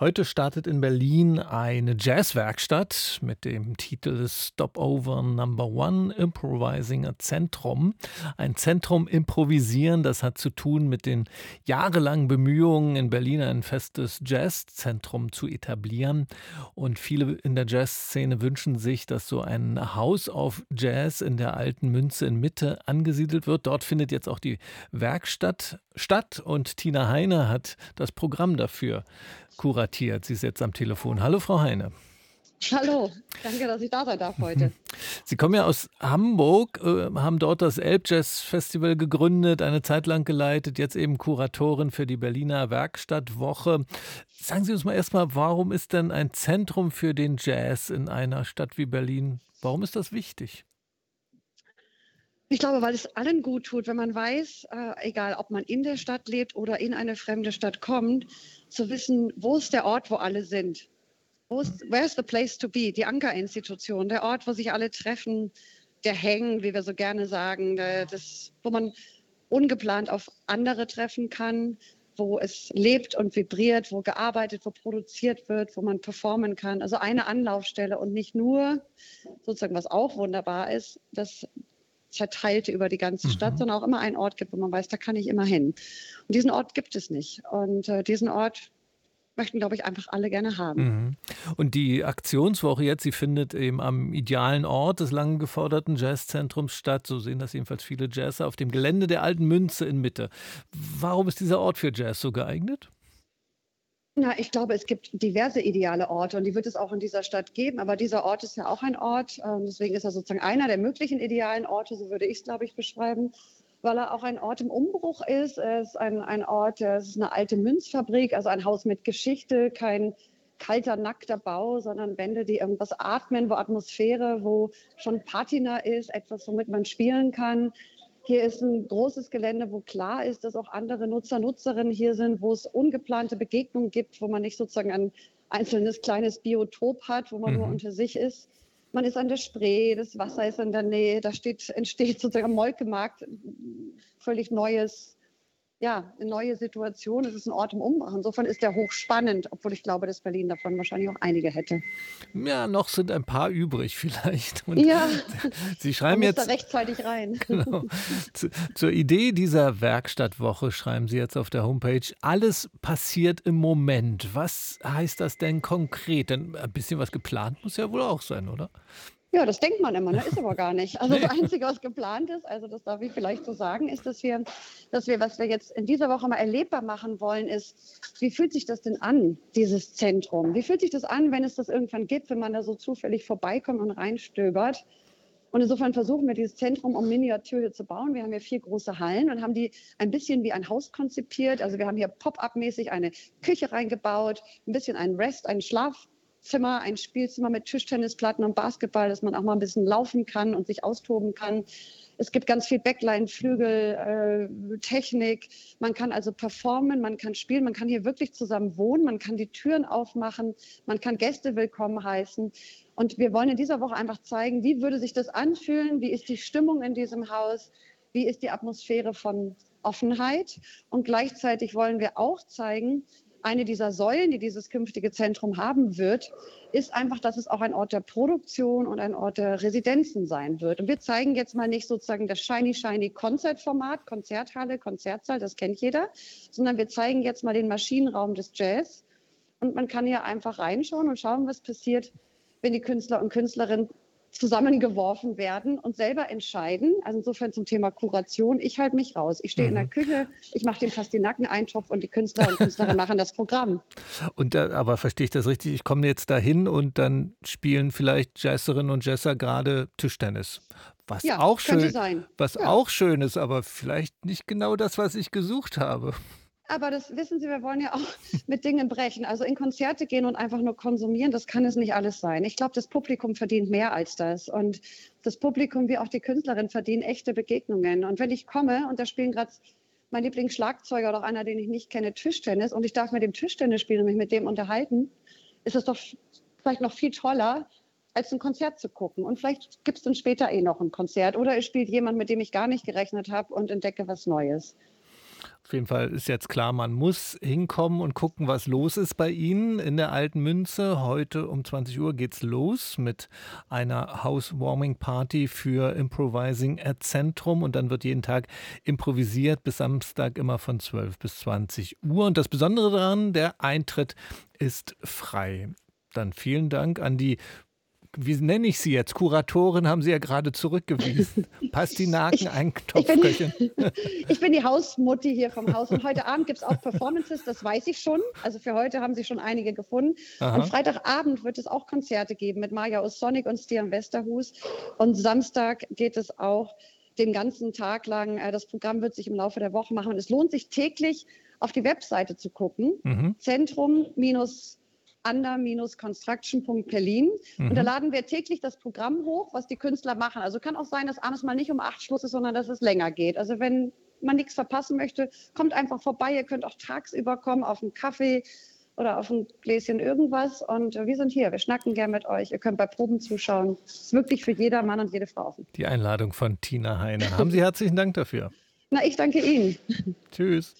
Heute startet in Berlin eine Jazzwerkstatt mit dem Titel Stopover Number One Improvising a Zentrum. Ein Zentrum improvisieren, das hat zu tun mit den jahrelangen Bemühungen in Berlin ein festes Jazzzentrum zu etablieren. Und viele in der Jazzszene wünschen sich, dass so ein Haus auf Jazz in der alten Münze in Mitte angesiedelt wird. Dort findet jetzt auch die Werkstatt statt und Tina Heine hat das Programm dafür kuratiert. Sie ist jetzt am Telefon. Hallo, Frau Heine. Hallo, danke, dass ich da sein darf heute. Sie kommen ja aus Hamburg, äh, haben dort das Elbjazz Festival gegründet, eine Zeit lang geleitet, jetzt eben Kuratorin für die Berliner Werkstattwoche. Sagen Sie uns mal erstmal, warum ist denn ein Zentrum für den Jazz in einer Stadt wie Berlin, warum ist das wichtig? Ich glaube, weil es allen gut tut, wenn man weiß, äh, egal ob man in der Stadt lebt oder in eine fremde Stadt kommt, zu wissen, wo ist der Ort, wo alle sind. Wo ist, where's the place to be? Die Ankerinstitution, der Ort, wo sich alle treffen, der Hängen, wie wir so gerne sagen, der, das, wo man ungeplant auf andere treffen kann, wo es lebt und vibriert, wo gearbeitet, wo produziert wird, wo man performen kann. Also eine Anlaufstelle und nicht nur sozusagen, was auch wunderbar ist, dass verteilte über die ganze Stadt, mhm. sondern auch immer einen Ort gibt, wo man weiß, da kann ich immer hin. Und diesen Ort gibt es nicht. Und äh, diesen Ort möchten, glaube ich, einfach alle gerne haben. Mhm. Und die Aktionswoche jetzt, sie findet eben am idealen Ort des lange geforderten Jazzzentrums statt. So sehen das jedenfalls viele Jazzer auf dem Gelände der alten Münze in Mitte. Warum ist dieser Ort für Jazz so geeignet? Na, ich glaube, es gibt diverse ideale Orte und die wird es auch in dieser Stadt geben. Aber dieser Ort ist ja auch ein Ort. Ähm, deswegen ist er sozusagen einer der möglichen idealen Orte, so würde ich es, glaube ich, beschreiben, weil er auch ein Ort im Umbruch ist. Er ist ein, ein Ort, es ist eine alte Münzfabrik, also ein Haus mit Geschichte, kein kalter, nackter Bau, sondern Wände, die irgendwas atmen, wo Atmosphäre, wo schon Patina ist, etwas, womit man spielen kann. Hier ist ein großes Gelände, wo klar ist, dass auch andere Nutzer, Nutzerinnen hier sind, wo es ungeplante Begegnungen gibt, wo man nicht sozusagen ein einzelnes kleines Biotop hat, wo man mhm. nur unter sich ist. Man ist an der Spree, das Wasser ist in der Nähe, da steht, entsteht sozusagen am Molkemarkt völlig neues ja, eine neue Situation. Es ist ein Ort im Umbruch. Insofern ist der hochspannend, obwohl ich glaube, dass Berlin davon wahrscheinlich auch einige hätte. Ja, noch sind ein paar übrig vielleicht. Und ja, Sie schreiben jetzt da rechtzeitig rein. Genau. Zu, zur Idee dieser Werkstattwoche schreiben Sie jetzt auf der Homepage: Alles passiert im Moment. Was heißt das denn konkret? Denn ein bisschen was geplant muss ja wohl auch sein, oder? Ja, das denkt man immer, ne? ist aber gar nicht. Also das Einzige, was geplant ist, also das darf ich vielleicht so sagen, ist, dass wir, dass wir, was wir jetzt in dieser Woche mal erlebbar machen wollen, ist, wie fühlt sich das denn an, dieses Zentrum? Wie fühlt sich das an, wenn es das irgendwann gibt, wenn man da so zufällig vorbeikommt und reinstöbert? Und insofern versuchen wir dieses Zentrum um Miniatur hier zu bauen. Wir haben hier vier große Hallen und haben die ein bisschen wie ein Haus konzipiert. Also wir haben hier Pop-up-mäßig eine Küche reingebaut, ein bisschen einen Rest, einen Schlaf Zimmer, ein Spielzimmer mit Tischtennisplatten und Basketball, dass man auch mal ein bisschen laufen kann und sich austoben kann. Es gibt ganz viel Backline, Flügel, äh, Technik. Man kann also performen, man kann spielen, man kann hier wirklich zusammen wohnen, man kann die Türen aufmachen, man kann Gäste willkommen heißen. Und wir wollen in dieser Woche einfach zeigen, wie würde sich das anfühlen, wie ist die Stimmung in diesem Haus, wie ist die Atmosphäre von Offenheit. Und gleichzeitig wollen wir auch zeigen, eine dieser Säulen, die dieses künftige Zentrum haben wird, ist einfach, dass es auch ein Ort der Produktion und ein Ort der Residenzen sein wird. Und wir zeigen jetzt mal nicht sozusagen das shiny, shiny Konzertformat, Konzerthalle, Konzertsaal, das kennt jeder, sondern wir zeigen jetzt mal den Maschinenraum des Jazz. Und man kann hier einfach reinschauen und schauen, was passiert, wenn die Künstler und Künstlerinnen zusammengeworfen werden und selber entscheiden. Also insofern zum Thema Kuration, ich halte mich raus. Ich stehe mhm. in der mhm. Küche, ich mache den fast den Nackeneintopf und die Künstler und Künstlerinnen machen das Programm. Und da, aber verstehe ich das richtig? Ich komme jetzt dahin und dann spielen vielleicht Jazzerinnen und Jazzer gerade Tischtennis. Was ja, auch schön, was ja. auch schön ist, aber vielleicht nicht genau das, was ich gesucht habe. Aber das wissen Sie, wir wollen ja auch mit Dingen brechen. Also in Konzerte gehen und einfach nur konsumieren, das kann es nicht alles sein. Ich glaube, das Publikum verdient mehr als das. Und das Publikum wie auch die Künstlerin verdienen echte Begegnungen. Und wenn ich komme und da spielen gerade mein Lieblingsschlagzeuger oder einer, den ich nicht kenne, Tischtennis und ich darf mit dem Tischtennis spielen und mich mit dem unterhalten, ist es doch vielleicht noch viel toller, als ein Konzert zu gucken. Und vielleicht gibt es dann später eh noch ein Konzert oder es spielt jemand, mit dem ich gar nicht gerechnet habe und entdecke was Neues. Auf jeden Fall ist jetzt klar, man muss hinkommen und gucken, was los ist bei Ihnen in der Alten Münze. Heute um 20 Uhr geht's los mit einer Housewarming Party für Improvising at Zentrum und dann wird jeden Tag improvisiert bis Samstag immer von 12 bis 20 Uhr. Und das Besondere daran, der Eintritt ist frei. Dann vielen Dank an die wie nenne ich Sie jetzt? Kuratorin haben Sie ja gerade zurückgewiesen. Pastinaken, ein Topfköchin. Ich, ich bin die Hausmutti hier vom Haus und heute Abend gibt es auch Performances, das weiß ich schon. Also für heute haben Sie schon einige gefunden. Aha. Am Freitagabend wird es auch Konzerte geben mit Maja O'Sonic und Stian Westerhus. Und Samstag geht es auch den ganzen Tag lang. Äh, das Programm wird sich im Laufe der Woche machen. Und es lohnt sich täglich auf die Webseite zu gucken. Mhm. Zentrum minus under-construction.berlin. Mhm. Und da mhm. laden wir täglich das Programm hoch, was die Künstler machen. Also kann auch sein, dass abends mal nicht um acht Schluss ist, sondern dass es länger geht. Also wenn man nichts verpassen möchte, kommt einfach vorbei. Ihr könnt auch tagsüber kommen auf einen Kaffee oder auf ein Gläschen irgendwas. Und wir sind hier. Wir schnacken gern mit euch. Ihr könnt bei Proben zuschauen. Es ist wirklich für jeder Mann und jede Frau offen. Die Einladung von Tina Heine. Haben Sie herzlichen Dank dafür. Na, ich danke Ihnen. Tschüss.